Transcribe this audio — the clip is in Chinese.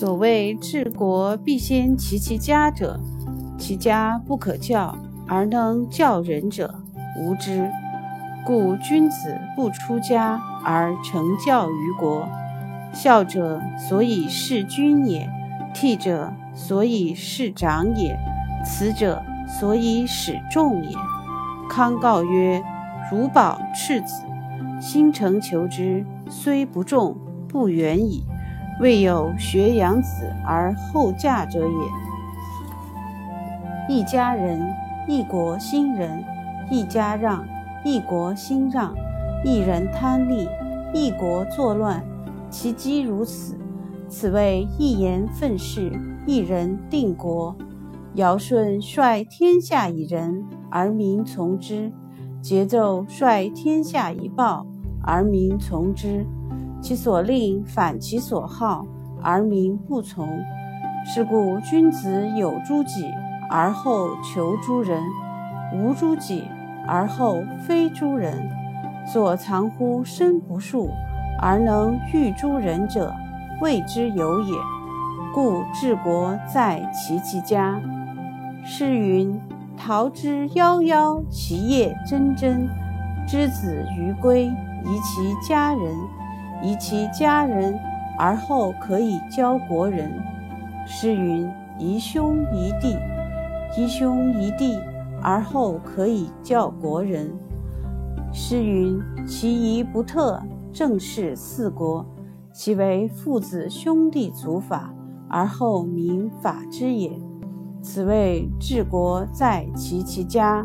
所谓治国必先齐其家者，其家不可教而能教人者，无之。故君子不出家而成教于国。孝者，所以事君也；悌者，所以事长也；慈者，所以使众也。康告曰：“如保赤子，心诚求之，虽不重，不远矣。未有学养子而后嫁者也。”一家人，一国兴仁；一家让，一国兴让；一人贪利，一国作乱。其机如此，此谓一言愤世，一人定国。尧舜率天下以仁，而民从之；桀纣率天下以暴，而民从之。其所令反其所好，而民不从。是故君子有诸己，而后求诸人；无诸己，而后非诸人。所藏乎身不术。而能御诸人者，谓之有也。故治国在齐其家。诗云：“桃之夭夭，其叶蓁蓁。之子于归，宜其家人。宜其家人，而后可以教国人。”诗云：“宜兄宜弟，宜兄宜弟，而后可以教国人。”诗云：“其仪不特。”正是四国，其为父子兄弟族法，而后民法之也。此谓治国在齐其家。